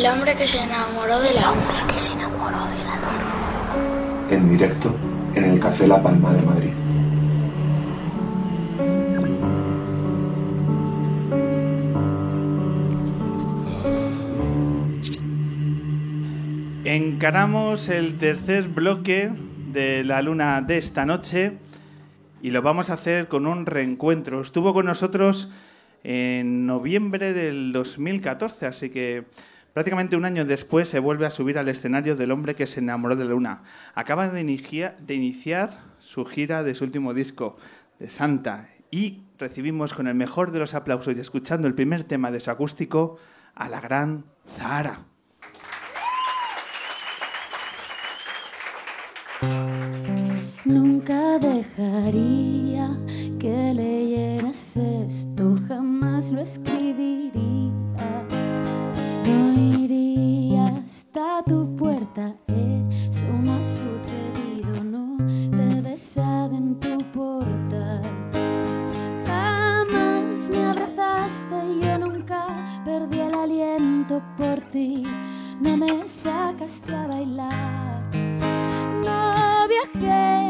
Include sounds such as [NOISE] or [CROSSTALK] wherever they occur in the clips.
El hombre que se enamoró de la El hombre que se enamoró de la luna. En directo en el Café La Palma de Madrid. Encaramos el tercer bloque de la luna de esta noche y lo vamos a hacer con un reencuentro. Estuvo con nosotros en noviembre del 2014, así que prácticamente un año después se vuelve a subir al escenario del hombre que se enamoró de la luna. Acaba de, inicia- de iniciar su gira de su último disco, de Santa, y recibimos con el mejor de los aplausos y escuchando el primer tema de su acústico a la gran Zahara. Nunca dejaría que leyeras esto, jamás lo escribiría. Tu puerta, eso no ha sucedido, no te besado en tu portal. Jamás me abrazaste y yo nunca perdí el aliento por ti, no me sacaste a bailar. No viajé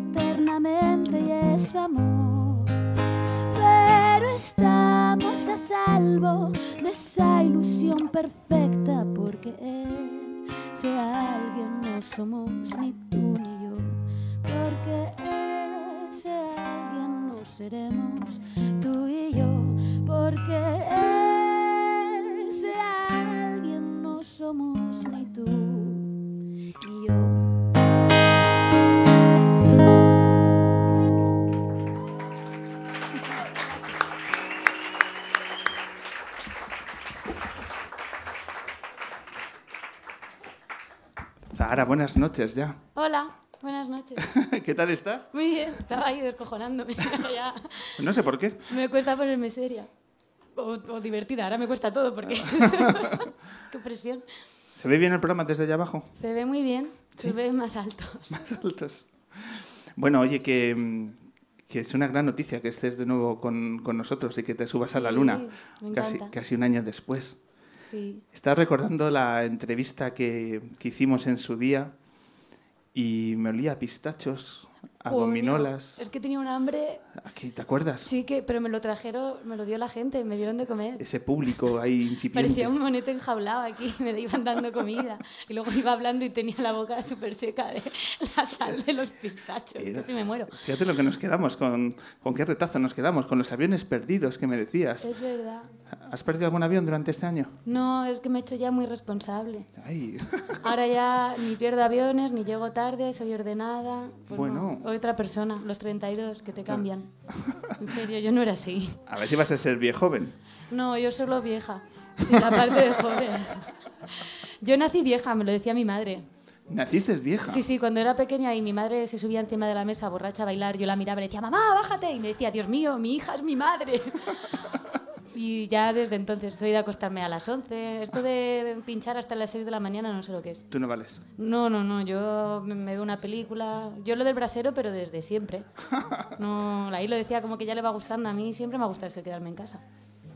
eternamente y es amor. Pero estamos a salvo de esa ilusión perfecta porque ese alguien no somos ni tú ni yo. Porque ese alguien no seremos tú y yo. Porque ese alguien no somos ni tú Zahara, buenas noches ya. Hola, buenas noches. [LAUGHS] ¿Qué tal estás? Muy bien, estaba ahí descojonándome. [LAUGHS] ya. No sé por qué. Me cuesta ponerme seria. O, o divertida, ahora me cuesta todo porque. [LAUGHS] Qué presión. ¿Se ve bien el programa desde allá abajo? Se ve muy bien, se ve más altos. Más altos. Bueno, oye, que, que es una gran noticia que estés de nuevo con, con nosotros y que te subas a la Sí, luna me casi, encanta. casi un año después. Sí. Estás recordando la entrevista que, que hicimos en su día y me olía a pistachos, a Coño, gominolas. Es que tenía un hambre. Aquí, ¿Te acuerdas? Sí, que, pero me lo trajeron, me lo dio la gente, me dieron de comer. Ese público ahí incipiente. Parecía un monete enjaulado aquí, [LAUGHS] me iban dando comida. Y luego iba hablando y tenía la boca súper seca de la sal de los pistachos. Era- Casi me muero. Fíjate lo que nos quedamos, con, con qué retazo nos quedamos, con los aviones perdidos que me decías. Es verdad. ¿Has perdido algún avión durante este año? No, es que me he hecho ya muy responsable. Ay, Ahora ya ni pierdo aviones, ni llego tarde, soy ordenada. Pues Bueno. no, otra persona, los 32, que te cambian. [LAUGHS] En serio, yo no era así. a ver si vas a ser viejo joven. No, yo solo vieja. Sin la parte de joven. Yo nací vieja, me lo decía mi madre. Naciste vieja. Sí, sí, cuando era pequeña y mi madre se subía encima de la mesa borracha a bailar, yo la miraba y le decía, mamá, bájate. Y me decía, Dios mío, mi hija es mi madre. Y ya desde entonces soy de acostarme a las 11. Esto de pinchar hasta las 6 de la mañana no sé lo que es. Tú no vales. No, no, no. Yo me veo una película. Yo lo del brasero, pero desde siempre. No, ahí lo decía como que ya le va gustando. A mí siempre me ha gustado eso, quedarme en casa.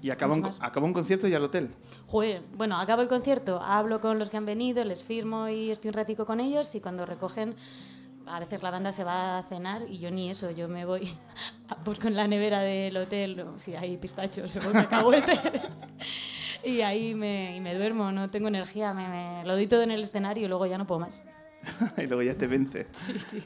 Y acaba un, acaba un concierto y al hotel. Joder, bueno, acabo el concierto, hablo con los que han venido, les firmo y estoy un ratico con ellos y cuando recogen, a veces la banda se va a cenar y yo ni eso, yo me voy, [LAUGHS] busco en la nevera del hotel, o si hay pistachos o cacahuetes [LAUGHS] y ahí me, y me duermo, no tengo energía, me, me- lo doy todo en el escenario y luego ya no puedo más. [LAUGHS] y luego ya te vence. Sí, sí.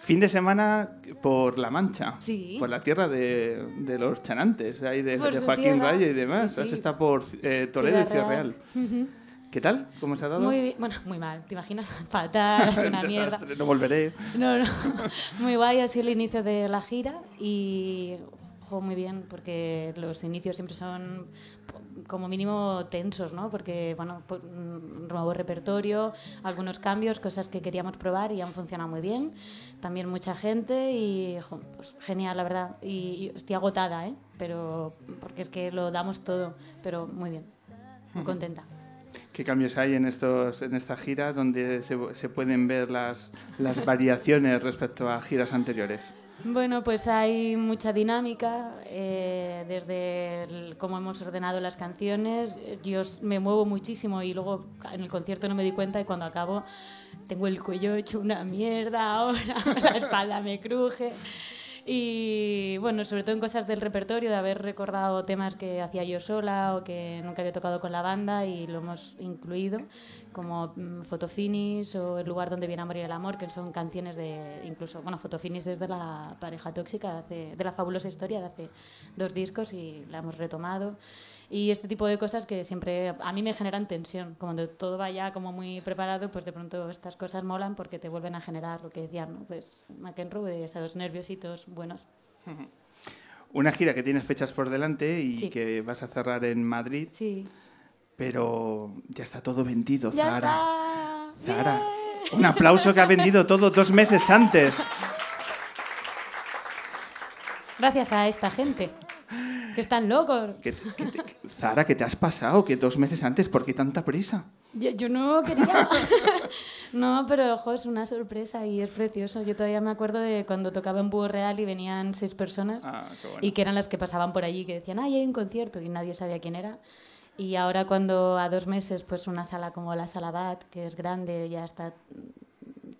Fin de semana por La Mancha. Sí. Por la tierra de, de los chanantes, ahí de, de Joaquín tierra. Valle y demás. Sí, sí. estado por eh, Toledo y Ciudad. Real. ¿Qué tal? ¿Cómo se ha dado? Muy bien, bueno, muy mal, ¿te imaginas? [LAUGHS] Fatal, es [LAUGHS] una mierda. No volveré. No, no. [LAUGHS] Muy guay, ha sido el inicio de la gira y jo, muy bien, porque los inicios siempre son como mínimo tensos, ¿no? Porque, bueno, pues, mm, nuevo repertorio, algunos cambios, cosas que queríamos probar y han funcionado muy bien. También mucha gente y, jo, pues, genial, la verdad. Y, y estoy agotada, ¿eh? Pero, porque es que lo damos todo, pero muy bien, muy contenta. ¿Qué cambios hay en, estos, en esta gira donde se, se pueden ver las, las variaciones respecto a giras anteriores? Bueno, pues hay mucha dinámica, eh, desde el- cómo hemos ordenado las canciones. Yo me muevo muchísimo y luego en el concierto no me di cuenta y cuando acabo tengo el cuello hecho una mierda [LAUGHS] ahora, la espalda me cruje. Y bueno, sobre todo en cosas del repertorio, de haber recordado temas que hacía yo sola o que nunca había tocado con la banda y lo hemos incluido, como mm, Fotofinis o El lugar donde viene a morir el amor, que son canciones de, incluso, bueno, Fotofinis desde la pareja tóxica, de, de la fabulosa historia de hace dos discos y la hemos retomado. Y este tipo de cosas que siempre a mí me generan tensión. Cuando todo va ya como muy preparado, pues de pronto estas cosas molan porque te vuelven a generar lo que decían, ¿no? Pues McEnroe, esos nerviositos buenos. Una gira que tienes fechas por delante y Sí. que vas a cerrar en Madrid, Sí. pero ya está todo vendido, ¡Ya Zara. está! Zara. Un aplauso que ha vendido todo dos meses antes. Gracias a esta gente, que están locos. Te- te- Zara, ¿qué te has pasado? Que dos meses antes, ¿por qué tanta prisa? Yo, yo no quería. [LAUGHS] no, pero ojo, es una sorpresa y es precioso. Yo todavía me acuerdo de cuando tocaba en Búho Real y venían seis personas Ah, qué bueno. y que eran las que pasaban por allí que decían, ay, hay un concierto y nadie sabía quién era. Y ahora cuando a dos meses, pues una sala como la Sala Bat, que es grande, ya está...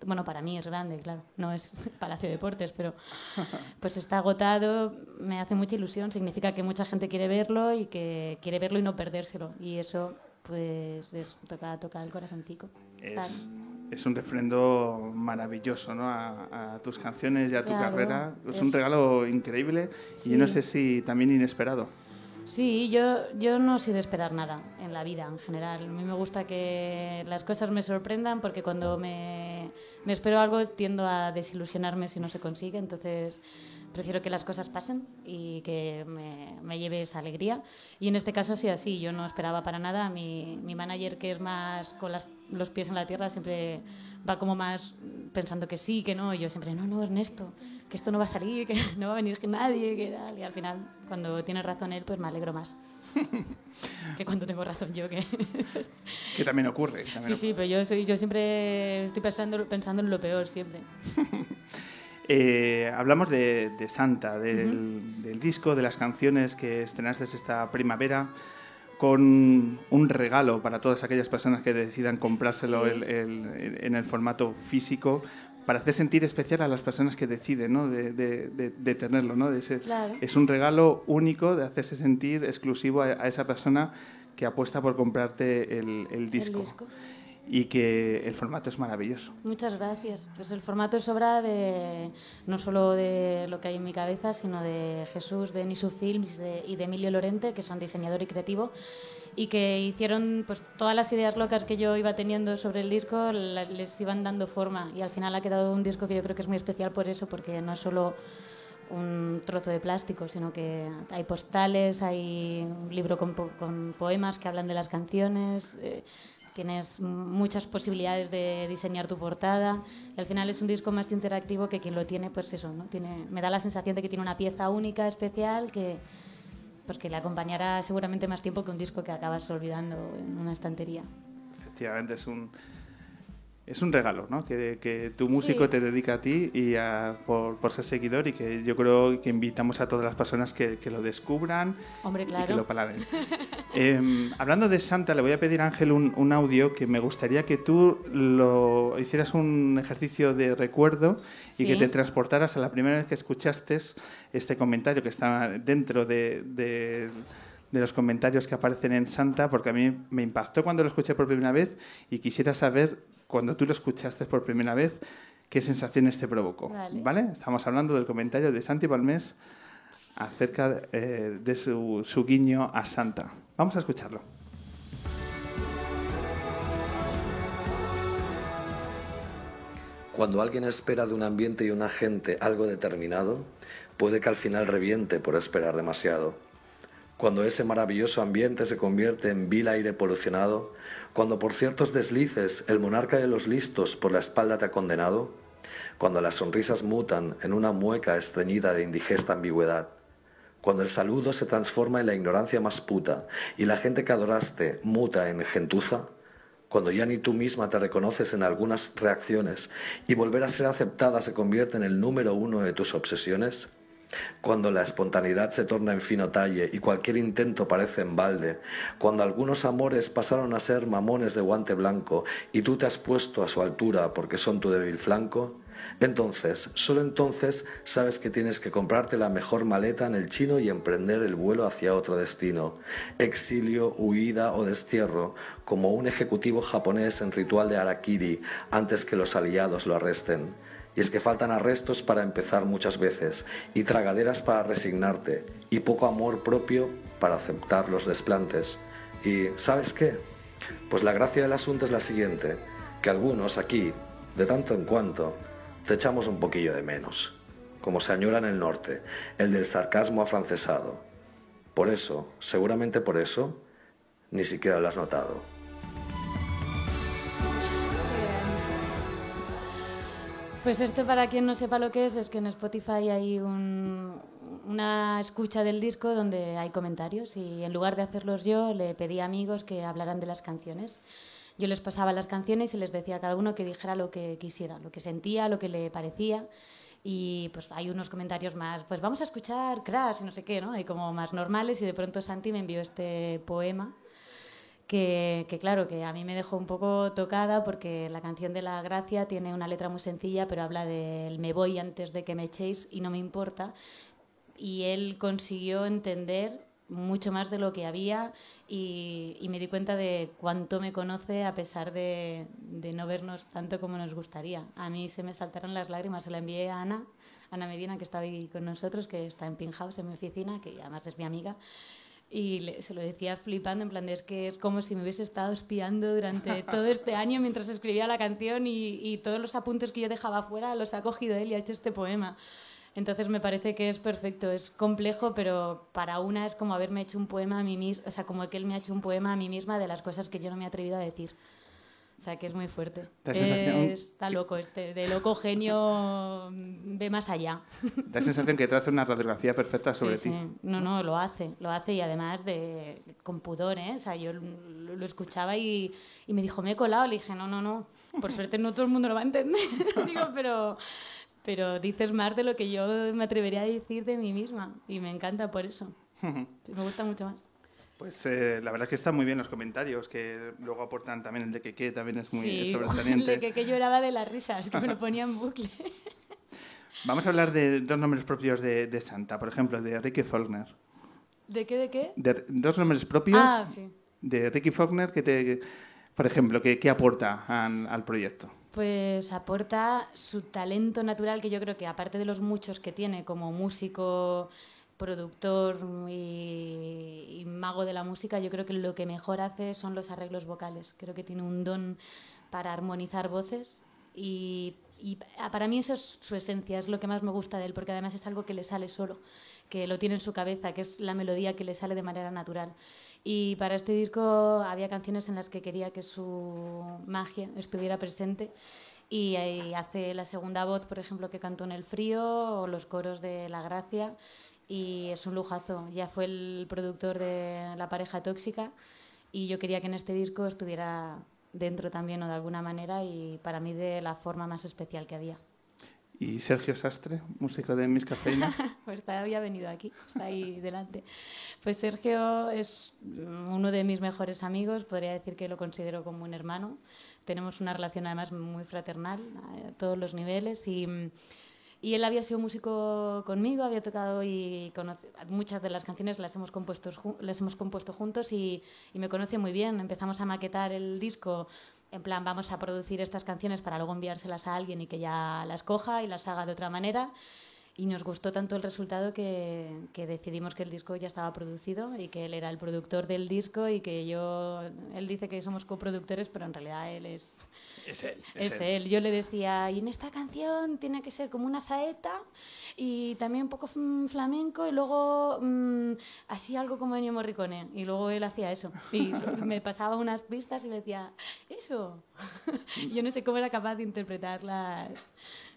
Bueno, para mí es grande, claro, no es [LAUGHS] Palacio de Deportes, pero pues está agotado, me hace mucha ilusión, significa que mucha gente quiere verlo y que quiere verlo y no perdérselo. Y eso, pues, es, toca, toca el corazoncico. Es, es un refrendo maravilloso ¿no? a, a tus canciones y a tu Claro, carrera. Es, es- un regalo increíble y yo no Sí. sé si también inesperado. Sí, yo, yo no soy de esperar nada en la vida en general. A mí me gusta que las cosas me sorprendan porque cuando me, me espero algo tiendo a desilusionarme si no se consigue. Entonces prefiero que las cosas pasen y que me, me lleve esa alegría. Y en este caso ha sido así. Yo no esperaba para nada. Mi, mi manager, que es más con las- los pies en la tierra, siempre va como más pensando que sí, que no. Y yo siempre, no, no, Ernesto, que esto no va a salir, que [LAUGHS] no va a venir nadie, que tal. Y al final, cuando tiene razón él, pues me alegro más. [LAUGHS] que cuando tengo razón yo, que... [LAUGHS] Que también ocurre. también sí, sí, pero yo, soy, yo siempre estoy pensando, pensando en lo peor, siempre. [LAUGHS] Eh, hablamos de, de Santa, del, del disco, de las canciones que estrenaste esta primavera, con un regalo para todas aquellas personas que decidan comprárselo Sí. el- el- en el formato físico, para hacer sentir especial a las personas que deciden ¿no? de, de- de- de tenerlo. ¿no? De ese- Claro. Es un regalo único de hacerse sentir exclusivo a, a esa persona que apuesta por comprarte el, el disco. El disco. Y que el formato es maravilloso. Muchas gracias. Pues el formato es obra de no solo de lo que hay en mi cabeza, sino de Jesús, de Nisu Films de- y de Emilio Lorente, que son diseñador y creativo, y que hicieron pues todas las ideas locas que yo iba teniendo sobre el disco, la- les iban dando forma. Y al final ha quedado un disco que yo creo que es muy especial por eso, porque no es solo un trozo de plástico, sino que hay postales, hay un libro con, con poemas que hablan de las canciones, eh, tienes muchas posibilidades de diseñar tu portada y al final es un disco más interactivo que quien lo tiene, pues eso, ¿no? Tiene, me da la sensación de que tiene una pieza única, especial, que pues que le acompañara seguramente más tiempo que un disco que acabas olvidando en una estantería. Efectivamente, es un, es un regalo, ¿no? Que, que tu músico te dedica a ti y por, por, ser seguidor y que yo creo que invitamos a todas las personas que, que lo descubran Hombre, claro. y que lo paladen. eh, hablando de Santa, le voy a pedir a Ángel un, un, audio que me gustaría que tú lo hicieras un ejercicio de recuerdo y que te transportaras a la primera vez que escuchaste este comentario que está dentro de, de de los comentarios que aparecen en Santa, porque a mí me impactó cuando lo escuché por primera vez y quisiera saber, cuando tú lo escuchaste por primera vez, qué sensaciones te provocó. Vale. Estamos hablando del comentario de Santi Balmés acerca eh, de su, su guiño a Santa. Vamos a escucharlo. Cuando alguien espera de un ambiente y una gente algo determinado, puede que al final reviente por esperar demasiado. Cuando ese maravilloso ambiente se convierte en vil aire polucionado, cuando por ciertos deslices el monarca de los listos por la espalda te ha condenado, cuando las sonrisas mutan en una mueca estreñida de indigesta ambigüedad, cuando el saludo se transforma en la ignorancia más puta y la gente que adoraste muta en gentuza, cuando ya ni tú misma te reconoces en algunas reacciones y volver a ser aceptada se convierte en el número uno de tus obsesiones, cuando la espontaneidad se torna en fino talle y cualquier intento parece en balde, cuando algunos amores pasaron a ser mamones de guante blanco y tú te has puesto a su altura porque son tu débil flanco, entonces, solo entonces sabes que tienes que comprarte la mejor maleta en el chino y emprender el vuelo hacia otro destino, exilio, huida o destierro, como un ejecutivo japonés en ritual de Arakiri antes que los aliados lo arresten. Y es que faltan arrestos para empezar muchas veces, y tragaderas para resignarte, y poco amor propio para aceptar los desplantes. Y ¿sabes qué? Pues la gracia del asunto es la siguiente, que algunos aquí, de tanto en cuanto, te echamos un poquillo de menos, como se añora en el norte, el del sarcasmo afrancesado. Por eso, seguramente por eso, ni siquiera lo has notado. Pues esto para quien no sepa lo que es, es que en Spotify hay un- una escucha del disco donde hay comentarios y en lugar de hacerlos yo le pedí a amigos que hablaran de las canciones. Yo les pasaba las canciones y les decía a cada uno que dijera lo que quisiera, lo que sentía, lo que le parecía. Y pues hay unos comentarios más, pues vamos a escuchar Crash y no sé qué, ¿no? Hay como más normales y de pronto Santi me envió este poema que, claro, que a mí me dejó un poco tocada porque la canción de La Gracia tiene una letra muy sencilla, pero habla del me voy antes de que me echéis y no me importa. Y él consiguió entender mucho más de lo que había y, me di cuenta de cuánto me conoce a pesar de, de no vernos tanto como nos gustaría. A mí se me saltaron las lágrimas, se la envié a Ana, Ana Medina, que estaba ahí con nosotros, que está en House en mi oficina, que además es mi amiga. Y le- se lo decía flipando, en plan de es que es como si me hubiese estado espiando durante [LAUGHS] todo este año mientras escribía la canción y, y todos los apuntes que yo dejaba fuera los ha cogido él y ha hecho este poema. Entonces me parece que es perfecto, es complejo, pero para una es como haberme hecho un poema a mí misma, o sea, como que él me ha hecho un poema a mí misma de las cosas que yo no me he atrevido a decir. O sea, que es muy fuerte. Da sensación- Está loco este, de loco genio, mm, ve más allá. Da sensación que te hace una radiografía perfecta sobre Sí, ti. sí. No, no, lo hace, lo hace y además de con pudor, ¿eh? O sea, yo lo, escuchaba y, y me dijo, me he colado. Le dije, no, no, no. Por suerte no todo el mundo lo va a entender. [LAUGHS] Digo, pero, pero dices más de lo que yo me atrevería a decir de mí misma. Y me encanta por eso. [LAUGHS] Me gusta mucho más. Pues eh, la verdad es que están muy bien los comentarios, que luego aportan también el de Keke, también es muy sí, [LAUGHS] sobresaliente. el que, que lloraba de la risa, es que me lo ponía en bucle. [LAUGHS] Vamos a hablar de dos nombres propios de, de Santa, por ejemplo, de Ricky Faulkner. ¿De qué, de qué? De- dos nombres propios Ah, sí. de Ricky Faulkner que te, por ejemplo, que, que aporta al, al proyecto. Pues aporta su talento natural, que yo creo que aparte de los muchos que tiene como músico, productor y, y mago de la música, yo creo que lo que mejor hace son los arreglos vocales. Creo que tiene un don para armonizar voces y, y para mí eso es su esencia, es lo que más me gusta de él, porque además es algo que le sale solo, que lo tiene en su cabeza, que es la melodía que le sale de manera natural. Y para este disco había canciones en las que quería que su magia estuviera presente. Y ahí hace la segunda voz, por ejemplo, que cantó en El Frío, o los coros de La Gracia. Y es un lujazo. Ya fue el productor de La pareja tóxica y yo quería que en este disco estuviera dentro también o de alguna manera y para mí de la forma más especial que había. Y Sergio Sastre, músico de Miss Cafeína. [LAUGHS] pues había venido aquí, está ahí delante. Pues Sergio es uno de mis mejores amigos, podría decir que lo considero como un hermano. Tenemos una relación además muy fraternal a todos los niveles y y él había sido músico conmigo, había tocado y muchas de las canciones las hemos compuesto, las hemos compuesto juntos y, y, me conoce muy bien. Empezamos a maquetar el disco, en plan, vamos a producir estas canciones para luego enviárselas a alguien y que ya las coja y las haga de otra manera. Y nos gustó tanto el resultado que, que, decidimos que el disco ya estaba producido y que él era el productor del disco y que yo, él dice que somos coproductores, pero en realidad él es es él. Es, él. Yo le decía, y en esta canción tiene que ser como una saeta y también un poco flamenco y luego mm, así algo como Ennio Morricone. Y luego él hacía eso. Y [LAUGHS] me pasaba unas pistas y le decía, eso. [LAUGHS] yo no sé cómo era capaz de interpretar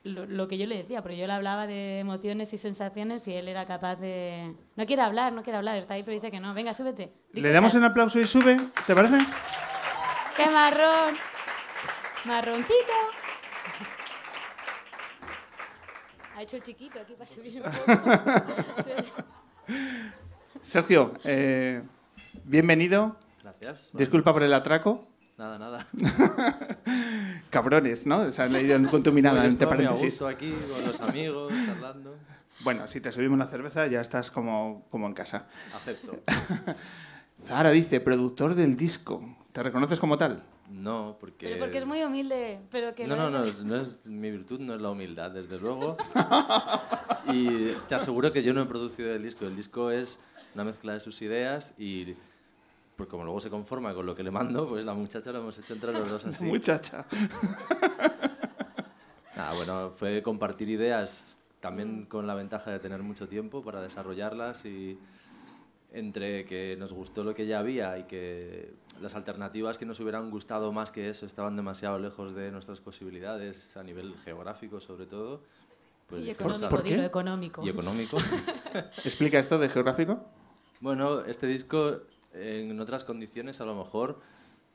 lo, que yo le decía, pero yo le hablaba de emociones y sensaciones y él era capaz de... No quiere hablar, no quiere hablar, está ahí pero dice que no. Venga, súbete. Le damos un aplauso y sube, ¿te parece? ¡Qué marrón! Marroncito. Ha hecho el chiquito aquí para subir un poco. [LAUGHS] Sergio, eh, bienvenido. Gracias. Disculpa por el atraco. Nada, nada. [LAUGHS] Cabrones, ¿no? Se han leído con tu mirada entre paréntesis. aquí con los amigos, charlando. Bueno, si te subimos una cerveza ya estás como, como en casa. Acepto. [LAUGHS] Zara dice, productor del disco. ¿Te reconoces como tal? No, porque... Pero porque es muy humilde, pero que no... No, no, no, es, [LAUGHS] mi virtud no es la humildad, desde luego. y te aseguro que yo no he producido el disco. El disco es una mezcla de sus ideas y pues como luego se conforma con lo que le mando, pues la muchacha lo hemos hecho entre los dos así. [LAUGHS] Muchacha. [LAUGHS] Nada, bueno, fue compartir ideas también con la ventaja de tener mucho tiempo para desarrollarlas y entre que nos gustó lo que ya había y que las alternativas que nos hubieran gustado más que eso estaban demasiado lejos de nuestras posibilidades a nivel geográfico sobre todo. Pues y económico, económico. Y económico. [LAUGHS] ¿Explica esto de geográfico? Bueno, este disco en otras condiciones a lo mejor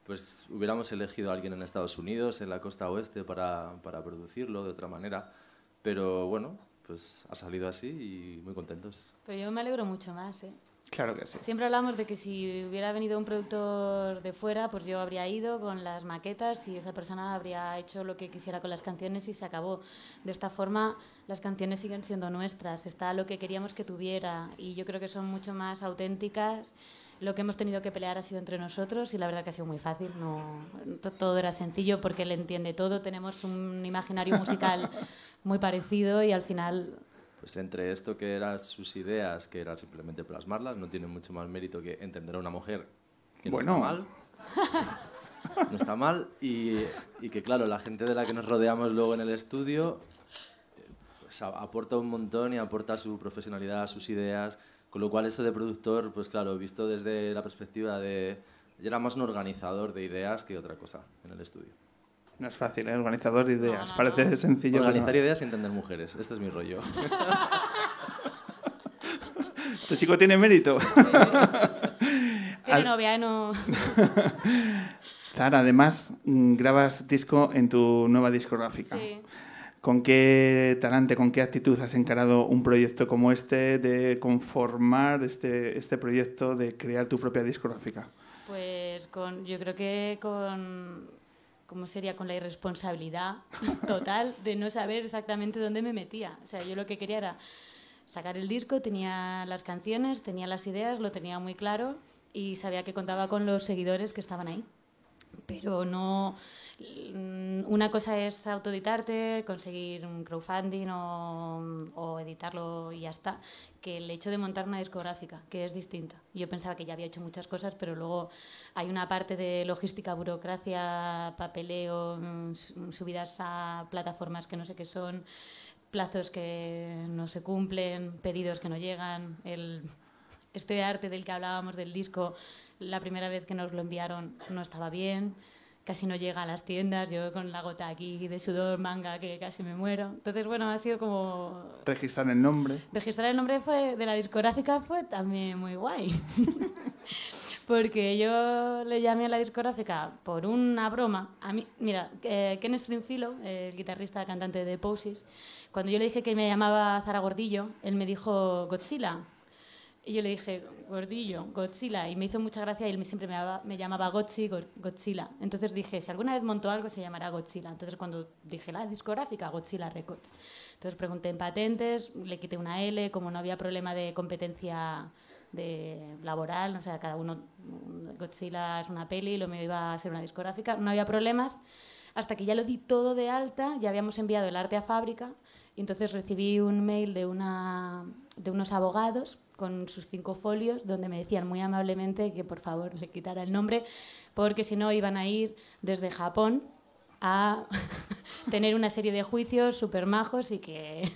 pues hubiéramos elegido a alguien en Estados Unidos, en la costa oeste, para, para producirlo de otra manera. Pero bueno, pues ha salido así y muy contentos. Pero yo me alegro mucho más, ¿eh? Claro que sí. Siempre hablamos de que si hubiera venido un productor de fuera, pues yo habría ido con las maquetas y esa persona habría hecho lo que quisiera con las canciones y se acabó. De esta forma, las canciones siguen siendo nuestras, está lo que queríamos que tuviera y yo creo que son mucho más auténticas. Lo que hemos tenido que pelear ha sido entre nosotros y la verdad que ha sido muy fácil. No, todo era sencillo porque él entiende todo. Tenemos un imaginario musical [LAUGHS] muy parecido y al final pues entre esto que eran sus ideas, que era simplemente plasmarlas, no tiene mucho más mérito que entender a una mujer que no está mal. No está mal y, y, que claro, la gente de la que nos rodeamos luego en el estudio pues, aporta un montón y aporta su profesionalidad, sus ideas, con lo cual eso de productor, pues claro, visto desde la perspectiva de... Yo era más un organizador de ideas que otra cosa en el estudio. No es fácil, ¿eh? Organizador de ideas. Parece sencillo. Organizar ideas y entender mujeres. Este es mi rollo. [LAUGHS] este chico tiene mérito. [LAUGHS] tiene novia, no. [LAUGHS] Zara, además, mm, grabas disco en tu nueva discográfica. Sí. ¿Con qué talante, con qué actitud has encarado un proyecto como este, de conformar este, este proyecto, de crear tu propia discográfica? Pues con, yo creo que con ¿cómo sería? Con la irresponsabilidad total de no saber exactamente dónde me metía. O sea, yo lo que quería era sacar el disco, tenía las canciones, tenía las ideas, lo tenía muy claro y sabía que contaba con los seguidores que estaban ahí. Pero no, Mm, una cosa es autoeditarte, conseguir un crowdfunding o, editarlo y ya está, que el hecho de montar una discográfica, que es distinta. Yo pensaba que ya había hecho muchas cosas, pero luego hay una parte de logística, burocracia, papeleo, mm, subidas a plataformas que no sé qué son, plazos que no se cumplen, pedidos que no llegan, el, este arte del que hablábamos del disco, la primera vez que nos lo enviaron no estaba bien casi no llega a las tiendas, yo con la gota aquí de sudor, manga, que casi me muero. Entonces, bueno, ha sido como... Registrar el nombre. Registrar el nombre fue, de la discográfica fue también muy guay. [LAUGHS] Porque yo le llamé a la discográfica por una broma. A mí, mira, eh, Ken Stringfellow, el guitarrista cantante de Poses, cuando yo le dije que me llamaba Zara Gordillo, él me dijo Godzilla. Y yo le dije, gordillo, Godzilla. Y me hizo mucha gracia y él siempre me llamaba, me llamaba Godzilla. Entonces dije, si alguna vez monto algo, se llamará Godzilla. Entonces cuando dije la discográfica, Godzilla Records. Entonces pregunté en patentes, le quité una L, como no había problema de competencia de laboral, o sea, cada uno, Godzilla es una peli, lo me iba a ser una discográfica, no había problemas. Hasta que ya lo di todo de alta, ya habíamos enviado el arte a fábrica, y entonces recibí un mail de, una, de unos abogados con sus cinco folios, donde me decían muy amablemente que por favor le quitara el nombre, porque si no iban a ir desde Japón a [LAUGHS] tener una serie de juicios súper majos y que,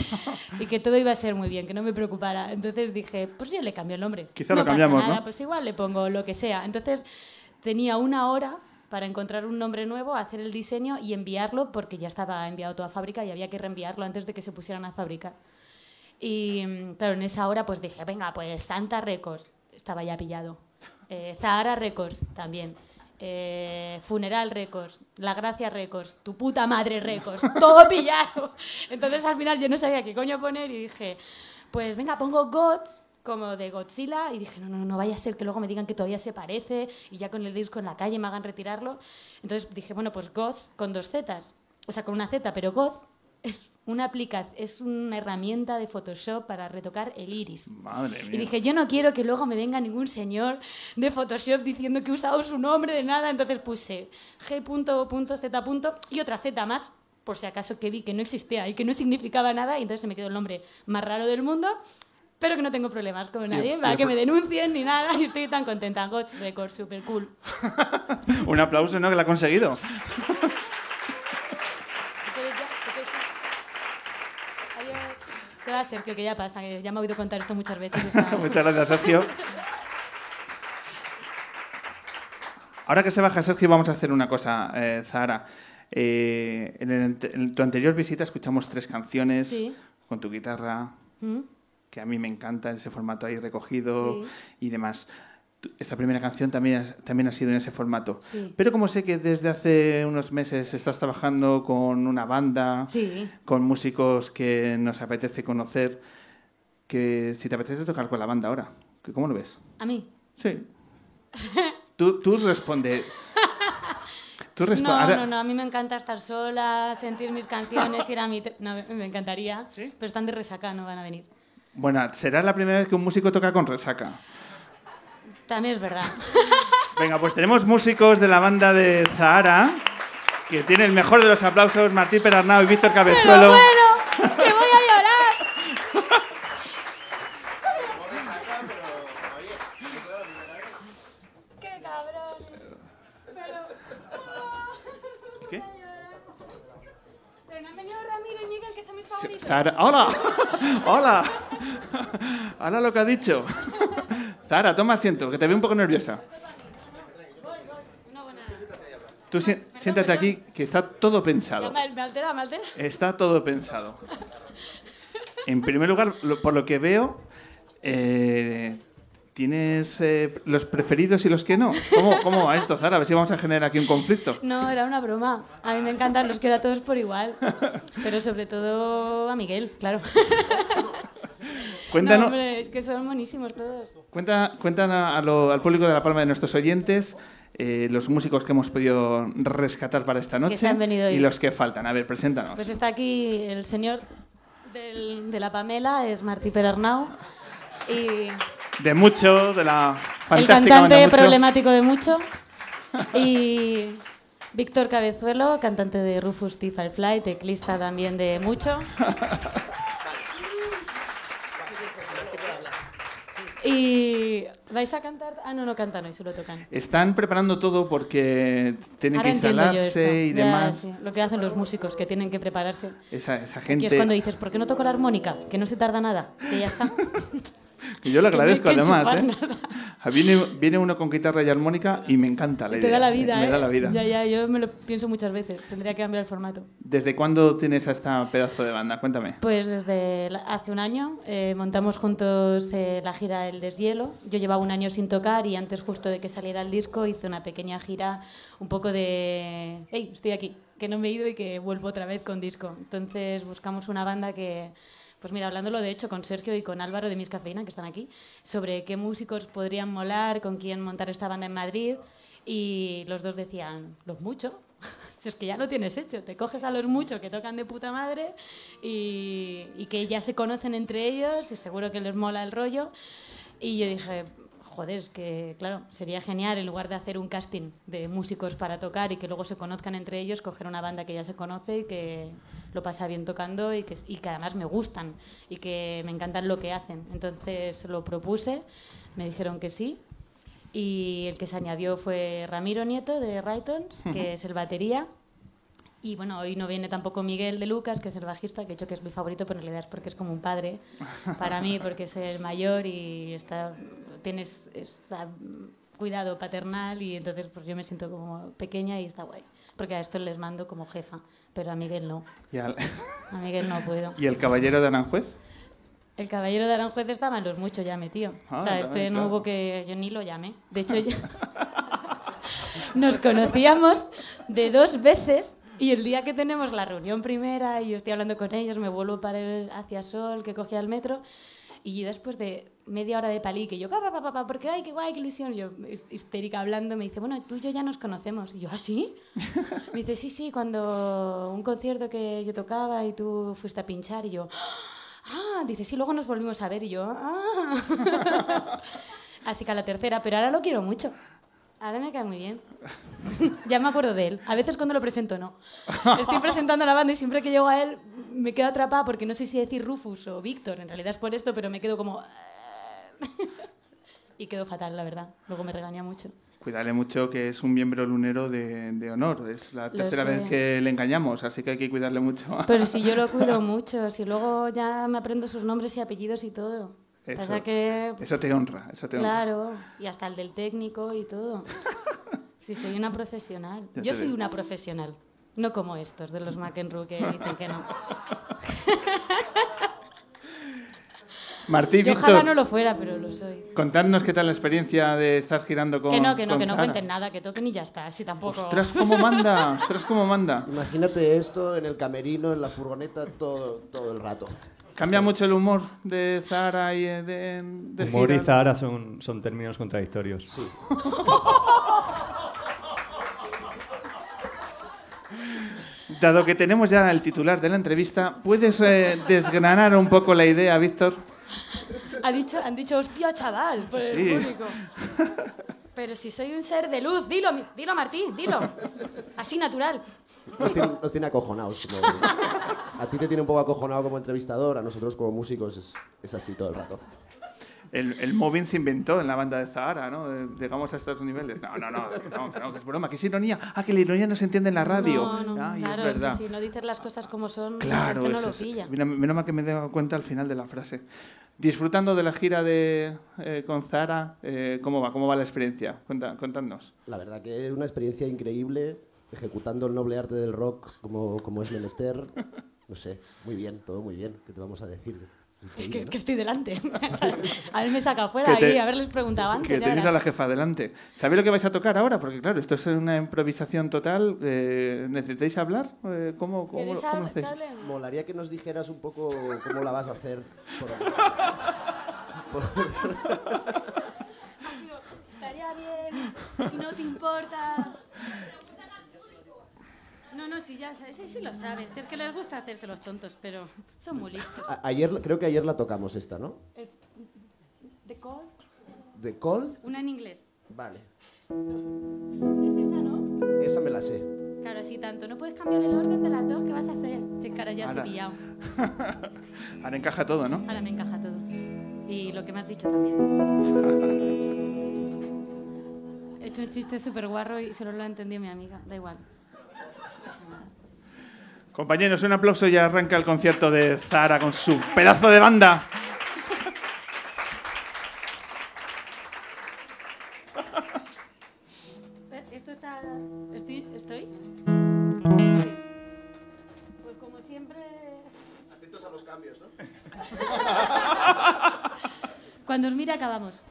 [LAUGHS] y que todo iba a ser muy bien, que no me preocupara. Entonces dije, pues yo le cambio el nombre. Quizá lo cambiamos, ¿no? Pues igual le pongo lo que sea. Entonces tenía una hora para encontrar un nombre nuevo, hacer el diseño y enviarlo, porque ya estaba enviado toda fábrica y había que reenviarlo antes de que se pusieran a fabricar. Y mm, claro, en esa hora pues dije, venga, pues Santa Records, estaba ya pillado. Eh, Zahara Records también. Eh, Funeral Records, La Gracia Records, Tu puta madre Records, [LAUGHS] todo pillado. Entonces al final yo no sabía qué coño poner y dije, pues venga, pongo Gods como de Godzilla y dije, no, no, no vaya a ser que luego me digan que todavía se parece y ya con el disco en la calle me hagan retirarlo. Entonces dije, bueno, pues God con dos Zetas, o sea, con una Z, pero God es una aplica es una herramienta de Photoshop para retocar el iris. Madre mía. Y dije, yo no quiero que luego me venga ningún señor de Photoshop diciendo que he usado su nombre de nada. Entonces puse G.Z. y otra Z más, por si acaso que vi que no existía y que no significaba nada. Y entonces se me quedó el nombre más raro del mundo. Pero que no tengo problemas con nadie, para que me denuncien ni nada. [LAUGHS] Y estoy tan contenta. Gods Records, super cool. [LAUGHS] Un aplauso, ¿no? Que la ha conseguido. Se va, Sergio, que ya pasa, que ya me ha oído contar esto muchas veces. [LAUGHS] Muchas gracias, Sergio. Ahora que se baja Sergio, vamos a hacer una cosa, eh, Zahara. Eh, en, tu anterior visita escuchamos tres canciones con tu guitarra, ¿Mm? Que a mí me encanta ese formato ahí recogido y demás esta primera canción también, también ha sido en ese formato. Pero como sé que desde hace unos meses estás trabajando con una banda, con músicos que nos apetece conocer, que si te apetece tocar con la banda ahora, ¿cómo lo ves? ¿A mí? Sí. [LAUGHS] tú, tú responde. no, no, no, a mí me encanta estar sola, sentir mis canciones, ir a mi... No, me encantaría, pero están de resaca, no van a venir. Bueno, será la primera vez que un músico toca con resaca. También es verdad. [LAUGHS] Venga, pues tenemos músicos de la banda de Zahara, que tiene el mejor de los aplausos, Martín Perarnau y Víctor Cabezuelo. bueno, que voy a llorar. ¡Qué cabrón! Pero... ¿Qué? Pero no han venido Ramiro y Miguel, que son mis favoritos. Zahara... ¡Hola! ¡Hola! [LAUGHS] ¡Hola lo que ha dicho! [LAUGHS] Zara, toma asiento, que te veo un poco nerviosa. Tú siéntate aquí, que está todo pensado. Me altera, me altera. Está todo pensado. En primer lugar, por lo que veo, eh, ¿tienes eh, los preferidos y los que no? ¿Cómo, ¿Cómo va esto, Zara? A ver si vamos a generar aquí un conflicto. No, era una broma. A mí me encantan, los quiero a todos por igual. [LAUGHS] Pero sobre todo a Miguel, claro. Cuéntanos, no, hombre, es que son buenísimos todos. Cuenta, cuentan al público de La Palma de nuestros oyentes eh, los músicos que hemos podido rescatar para esta noche y los que faltan. A ver, preséntanos. Pues está aquí el señor de la Pamela, es Martí Perarnau. Y de mucho, de la fantástica El cantante problemático de mucho. [LAUGHS] Y Víctor Cabezuelo, cantante de Rufus T. Firefly, teclista también de mucho. [LAUGHS] Y vais a cantar. Ah, no, no cantan hoy, solo tocan. Están preparando todo porque tienen que instalarse y demás. Lo que hacen los músicos, que tienen que prepararse. Esa, esa gente. Y es cuando dices, ¿por qué no toco la armónica? Que no se tarda nada, que ya está. [LAUGHS] Yo Que no hay agradezco que además, ¿eh? Viene, viene uno con guitarra y armónica y me encanta la Te idea. da la vida, Me ¿eh? da la vida. Ya, ya, yo me lo pienso muchas veces. Tendría que cambiar el formato. ¿Desde cuándo tienes a esta pedazo de banda? Cuéntame. Pues desde hace un año eh, montamos juntos eh, la gira El Deshielo. Yo llevaba un año sin tocar y antes justo de que saliera el disco hice una pequeña gira un poco de... ¡Hey, estoy aquí! Que no me he ido y que vuelvo otra vez con disco. Entonces buscamos una banda que... Pues mira, hablándolo de hecho con Sergio y con Álvaro de Miss Cafeína, que están aquí, sobre qué músicos podrían molar, con quién montar esta banda en Madrid. Y los dos decían, los muchos. [LAUGHS] Si es que ya lo tienes hecho, te coges a los muchos que tocan de puta madre y que ya se conocen entre ellos y seguro que les mola el rollo. Y yo dije, joder, es que claro, sería genial en lugar de hacer un casting de músicos para tocar y que luego se conozcan entre ellos, coger una banda que ya se conoce y que lo pasa bien tocando y que, y que además me gustan y que me encantan lo que hacen. Entonces lo propuse, me dijeron que sí y el que se añadió fue Ramiro Nieto de Raytons, que [LAUGHS] es el batería. Y bueno, hoy no viene tampoco Miguel de Lucas, que es el bajista, que he dicho que es mi favorito, pero en realidad es porque es como un padre para mí, porque es el mayor y está, tienes esa cuidado paternal y entonces pues yo me siento como pequeña y está guay. Porque a esto les mando como jefa, pero a Miguel no. ¿Y, al- A Miguel no puedo. [LAUGHS] ¿Y el caballero de Aranjuez? El caballero de Aranjuez estaba en los muchos ya metido. Ah, o sea, este no hubo que... Yo ni lo llamé. De hecho, yo- [LAUGHS] nos conocíamos de dos veces y el día que tenemos la reunión primera y yo estoy hablando con ellos, me vuelvo para el hacia Sol, que cogía el metro, y después de media hora de palí, que yo, papá, papá, papá, porque ay, qué guay, qué ilusión, yo his- histérica hablando, me dice, bueno, tú y yo ya nos conocemos. Y yo, ¿ah, sí? [LAUGHS] Me dice, sí, sí, cuando un concierto que yo tocaba y tú fuiste a pinchar, y yo, ah, dice, sí, luego nos volvimos a ver, y yo, ah. [LAUGHS] Así que a la tercera, pero ahora lo quiero mucho. Ahora me cae muy bien. [LAUGHS] ya me acuerdo de él. A veces cuando lo presento no. Estoy presentando a la banda y siempre que llego a él me quedo atrapada porque no sé si decir Rufus o Víctor. En realidad es por esto, pero me quedo como... [LAUGHS] y quedo fatal, la verdad. Luego me regaña mucho. Cuídale mucho que es un miembro lunero de, de honor. Es la Lo tercera sé. vez que le engañamos, así que hay que cuidarle mucho. Pero si yo lo [LAUGHS] cuido mucho, si luego ya me aprendo sus nombres y apellidos y todo. Eso, Pasa que... eso te honra, eso te honra. Claro, y hasta el del técnico y todo. Si soy una profesional. Ya Yo soy veo. una profesional. No como estos de los McEnroe que dicen que no. [LAUGHS] Martí, Yo Víctor, ojalá no lo fuera, pero lo soy. contadnos qué tal la experiencia de estar girando con Que no, que no, que no Zara. cuenten nada, que toquen y ya está. Así tampoco. Ostras, cómo manda, ostras, cómo manda. Imagínate esto en el camerino, en la furgoneta, todo, todo el rato. Cambia mucho el humor de Zara y de, de Humor y? Zahara son, son términos contradictorios. Sí. [LAUGHS] Dado que tenemos ya el titular de la entrevista, ¿puedes eh, desgranar un poco la idea, Víctor? Ha dicho, han dicho, hostia, chaval, por el público. Pero si soy un ser de luz, dilo, dilo Martí, dilo. Así natural. Nos tiene, nos tiene acojonados. como- a ti te tiene un poco acojonado como entrevistador, a nosotros como músicos es, es así todo el rato. El, el mobbing se inventó en la banda de Zahara, ¿no? Eh, Llegamos a estos niveles. No, no, no, que no, no, que es broma, que es ironía. Ah, que la ironía no se entiende en la radio. No, no, Ay, claro, es es que verdad. si no dices las cosas como son, Claro, la gente no eso lo es. pilla. Mira, menos mal que me he dado cuenta al final de la frase. Disfrutando de la gira de, eh, con Zara, eh, ¿cómo va? ¿Cómo va la experiencia? Cuenta, contadnos. La verdad que es una experiencia increíble, ejecutando el noble arte del rock como, como es menester. No sé, muy bien, todo muy bien. ¿Qué te vamos a decir? Es que, ¿no? que estoy delante. [LAUGHS] a ver, me saca afuera Que te- ahí, haberles preguntado antes. Que tenéis a la jefa delante. ¿Sabéis lo que vais a tocar ahora? Porque claro, esto es una improvisación total. eh, ¿Necesitáis hablar? Eh, ¿Cómo, cómo, ¿Queréis cómo hacéis? Molaría que nos dijeras un poco cómo la vas a hacer. por- Estaría bien, si no te importa. No, no, si ya sabes, sí, sí lo sabes. Si es que les gusta hacerse los tontos, pero son muy listos. A- ayer, creo que ayer la tocamos esta, ¿no? Es- ¿De call? ¿De Call? Una en inglés. Vale. Es esa, ¿no? Esa me la sé. Claro, así tanto. No puedes cambiar el orden de las dos. ¿Qué vas a hacer? Si cara ya os he Ahora. pillado. [LAUGHS] Ahora encaja todo, ¿no? Ahora me encaja todo. Y lo que me has dicho también. [LAUGHS] He hecho un chiste súper guarro y solo lo ha entendido mi amiga. Da igual. Compañeros, un aplauso y arranca el concierto de Zara con su pedazo de banda. Esto está... ¿Estoy? ¿Estoy? Pues como siempre... Atentos a los cambios, ¿no? [LAUGHS] Cuando os mire acabamos.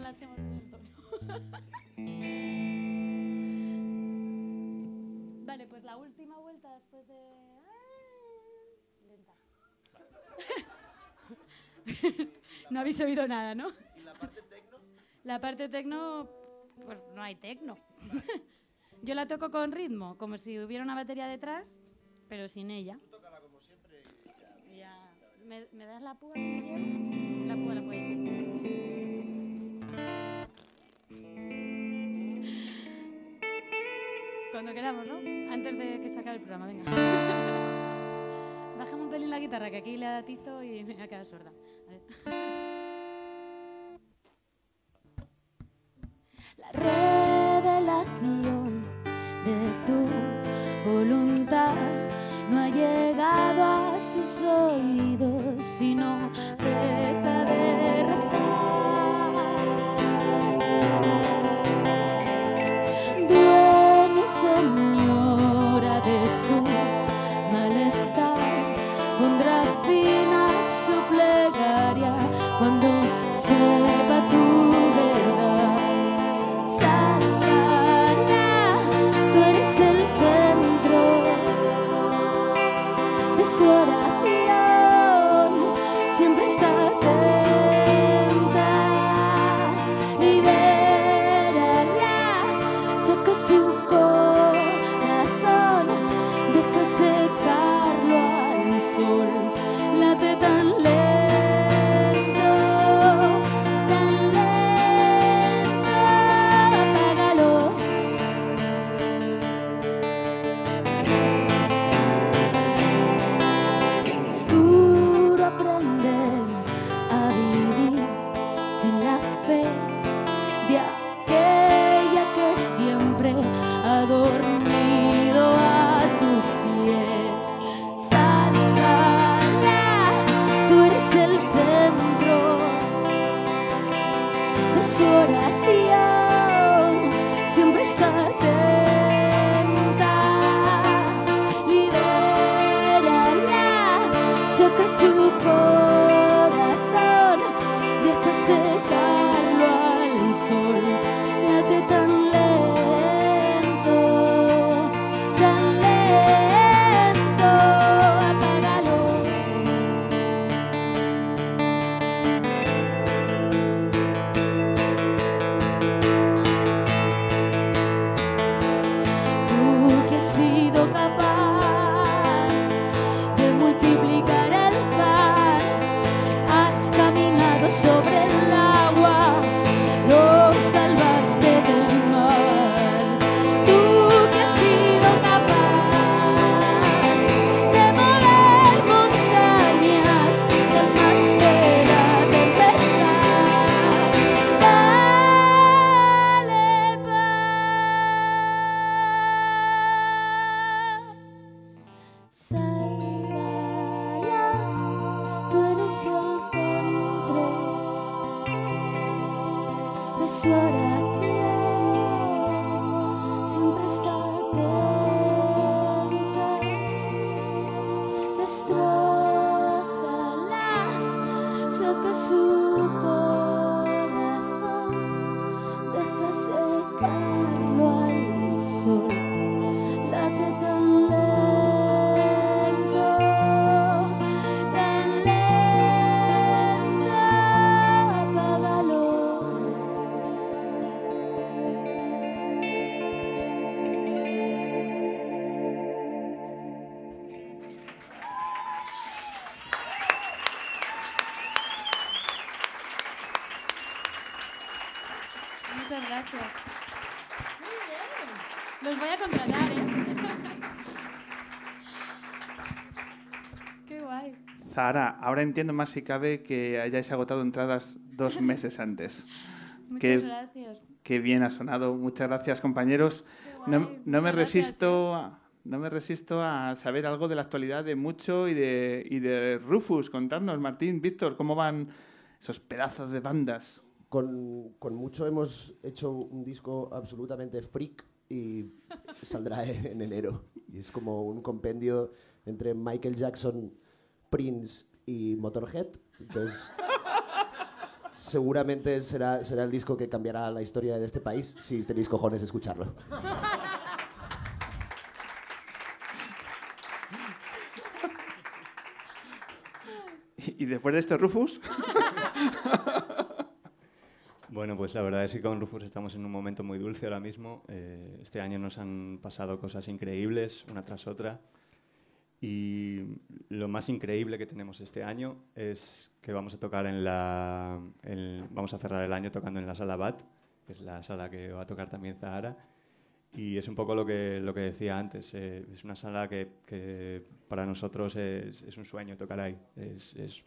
La hacemos bien Vale, pues la última vuelta después de... Lenta. [LAUGHS] no habéis oído nada, ¿no? ¿Y la parte tecno? La parte tecno, pues no hay tecno. [LAUGHS] Yo la toco con ritmo, como si hubiera una batería detrás, pero sin ella. Tú tócala como siempre y ya. Ya. ¿Me, me das la púa que me llevo? La púa la puedo Cuando queramos, ¿no? Antes de que se acabe el programa, venga. [LAUGHS] Bájame un pelín la guitarra, que aquí le atizo y me voy a quedar sorda. A ver. La revelación de tu voluntad no ha llegado a sus oídos, sino deja gracias. Muy bien. Los voy a contratar, ¿eh? [LAUGHS] Qué guay. Zahara, ahora entiendo más si cabe que hayáis agotado entradas dos [LAUGHS] meses antes. Muchas Qué- gracias. Qué bien ha sonado. Muchas gracias, compañeros. No, me resisto a, no me resisto a saber algo de la actualidad de Mucho y de, y de Rufus. Contadnos, Martín, Víctor, ¿cómo van esos pedazos de bandas? Con, con Mucho hemos hecho un disco absolutamente freak y saldrá [LAUGHS] en enero. Y es como un compendio entre Michael Jackson, Prince y Motorhead. Entonces, seguramente será, será el disco que cambiará la historia de este país si tenéis cojones de escucharlo. [LAUGHS] ¿Y después de este Rufus? [LAUGHS] Bueno, pues la verdad es que con Rufus estamos en un momento muy dulce ahora mismo. Eh, este año nos han pasado cosas increíbles, una tras otra. Y lo más increíble que tenemos este año es que vamos a tocar en la. vamos a cerrar el año tocando en la sala BAT, que es la sala que va a tocar también Zahara. Y es un poco lo que, lo que decía antes. Eh, es una sala que, para nosotros es, es, un sueño tocar ahí. Es, es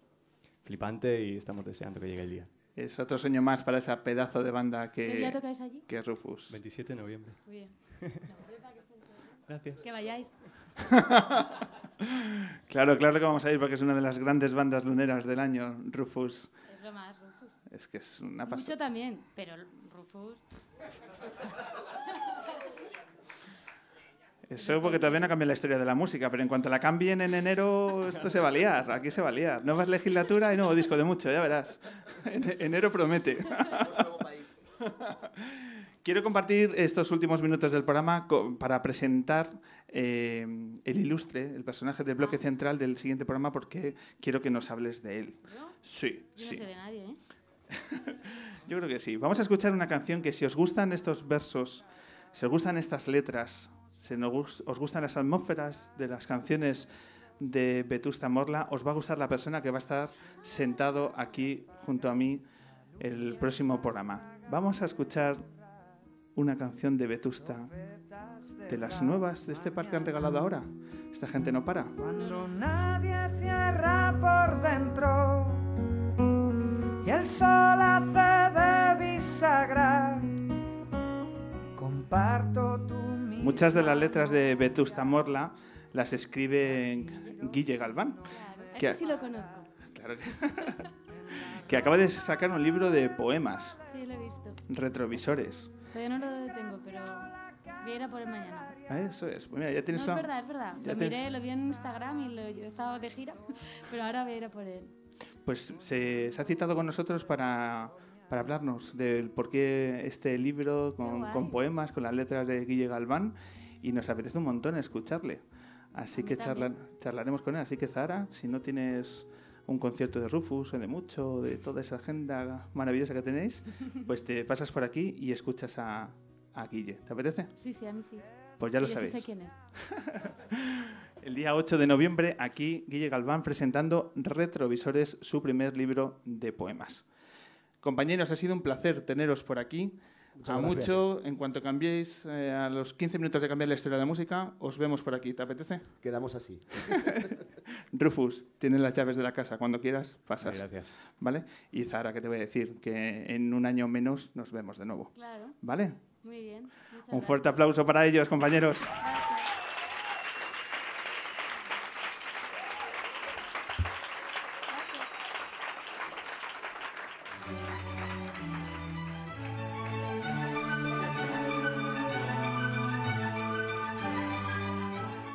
flipante y estamos deseando que llegue el día. Es otro sueño más para ese pedazo de banda que, ¿Qué día tocáis allí? que es Rufus. 27 de noviembre. Muy bien. [LAUGHS] Gracias. Que vayáis. [LAUGHS] claro, claro que vamos a ir porque es una de las grandes bandas luneras del año, Rufus. Es lo más, Rufus. Es que es una Mucho pasada. también, pero Rufus... Eso porque todavía no cambia la historia de la música, pero en cuanto la cambien en enero, esto se va a liar, aquí se va a liar. Nueva legislatura y nuevo disco de mucho, ya verás. En- enero promete. Quiero compartir estos últimos minutos del programa para presentar eh, el ilustre, el personaje del bloque central del siguiente programa, porque quiero que nos hables de él. ¿Yo? Sí, Yo sí. no sé de nadie, ¿eh? [LAUGHS] Yo creo que sí. Vamos a escuchar una canción que si os gustan estos versos, si os gustan estas letras, si os gustan las atmósferas de las canciones de Vetusta Morla, os va a gustar la persona que va a estar sentado aquí junto a mí el próximo programa. Vamos a escuchar una canción de Vetusta, de las nuevas de este par que han regalado ahora. Esta gente no para. Cuando nadie cierra por dentro y el sol hace de bisagra, comparto tu Muchas de las letras de Vetusta Morla las escribe Guille Galván. Claro, este sí lo conozco. Claro que, [LAUGHS] que acaba de sacar un libro de poemas, Sí, lo he visto. retrovisores. Todavía no lo tengo, pero voy a ir a por él mañana. Ah, Eso es. Pues mira, ya No, tienes es verdad, es verdad. ya Lo tienes- miré, lo vi en Instagram y lo, yo estaba de gira, [LAUGHS] pero ahora voy a ir a por él. Pues se, se ha citado con nosotros para, para hablarnos del por qué este libro con, con poemas, con las letras de Guille Galván, y nos apetece un montón escucharle. Así que charla- charlaremos con él. Así que Zara, si no tienes un concierto de Rufus o de Mucho, de toda esa agenda maravillosa que tenéis, [LAUGHS] pues te pasas por aquí y escuchas a, a Guille. ¿Te apetece? Sí, sí, a mí sí. Pues ya lo yo sí sabéis. sé quién es. [LAUGHS] El día 8 de noviembre, aquí Guille Galván presentando Retrovisores, su primer libro de poemas. Compañeros, ha sido un placer teneros por aquí. Muchas a gracias. mucho, en cuanto cambiéis, eh, a los 15 minutos de cambiar la historia de la música, os vemos por aquí. ¿Te apetece? Quedamos así. [LAUGHS] Rufus, tienes las llaves de la casa. Cuando quieras, pasas. Gracias. ¿Vale? Y Zara, que te voy a decir que en un año menos nos vemos de nuevo. Claro, ¿Vale? muy bien. Muchas Un fuerte gracias. aplauso para ellos, compañeros. [LAUGHS]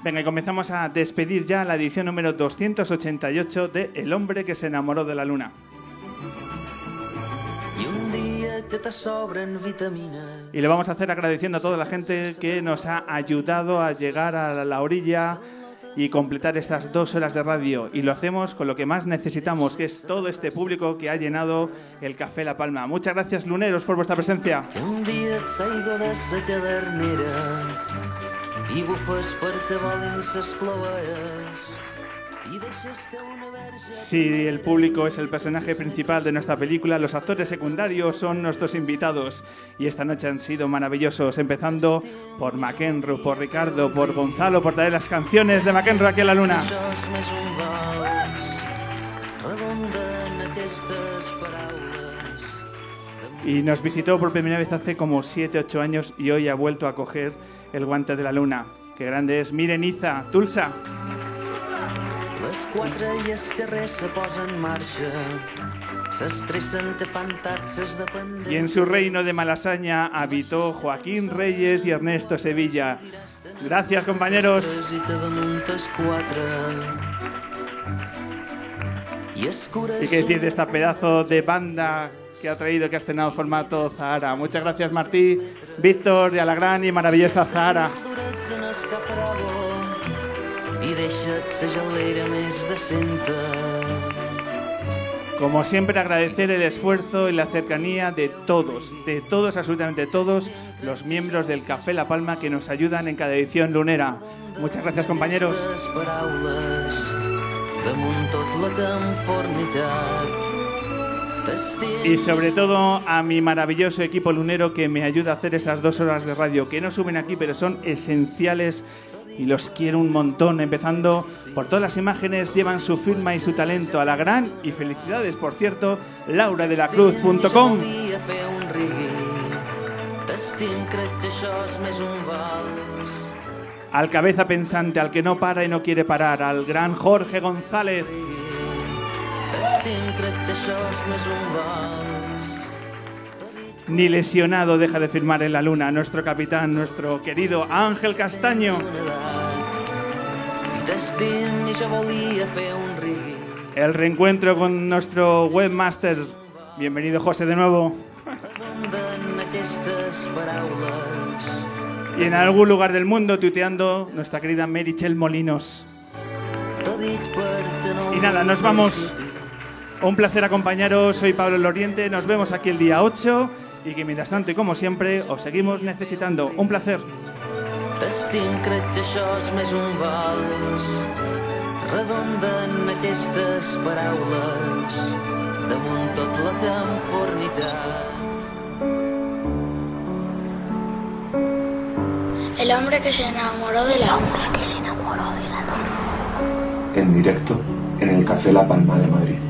Venga, y comenzamos a despedir ya la edición número 288 de El hombre que se enamoró de la luna. Y lo vamos a hacer agradeciendo a toda la gente que nos ha ayudado a llegar a la orilla y completar estas dos horas de radio. Y lo hacemos con lo que más necesitamos, que es todo este público que ha llenado el Café La Palma. Muchas gracias, luneros, por vuestra presencia. I bufes per te volin ses cloes Si el público es el personaje principal de nuestra película, los actores secundarios son nuestros invitados. Y esta noche han sido maravillosos, empezando por McEnroe, por Ricardo, por Gonzalo, por traer las canciones de McEnroe aquí a la luna. Y nos visitó por primera vez hace como 7-8 años y hoy ha vuelto a coger el guante de la luna. Qué grande es. Miren, Iza, Tulsa. Les quatre i el carrer se posen en marxa. S'estressen, te fan tarses de pendent. Y en su reino de Malasaña habitó Joaquín Reyes y Ernesto Sevilla. Gracias, compañeros. Y qué decir de esta pedazo de banda que ha traído, que ha estrenado formato Zahara. Muchas gracias, Martí, Víctor y a la gran y maravillosa Zahara. Como siempre, agradecer el esfuerzo y la cercanía de todos, de todos, absolutamente todos, los miembros del Café La Palma que nos ayudan en cada edición lunera. Muchas gracias, compañeros. Y sobre todo a mi maravilloso equipo lunero que me ayuda a hacer estas dos horas de radio, que no suben aquí, pero son esenciales y los quiero un montón. Empezando por todas las imágenes, llevan su firma y su talento a la gran, y felicidades por cierto, lauradelacruz.com. Al cabeza pensante, al que no para y no quiere parar, al gran Jorge González. Ni lesionado deja de firmar en la luna, nuestro capitán, nuestro querido Ángel Castaño. El reencuentro con nuestro webmaster. Bienvenido José de nuevo. Y en algún lugar del mundo tuiteando nuestra querida Merichel Molinos. Y nada, nos vamos. Un placer acompañaros, soy Pablo Loriente, nos vemos aquí el día 8 y que mientras tanto y como siempre os seguimos necesitando. Un placer. T'estim, crec que això és més un vals. Redonden aquestes paraules damunt tot la conformitat. El hombre que se enamoró de la hombre que se enamoró de la luna. En directo en el Café La Palma de Madrid.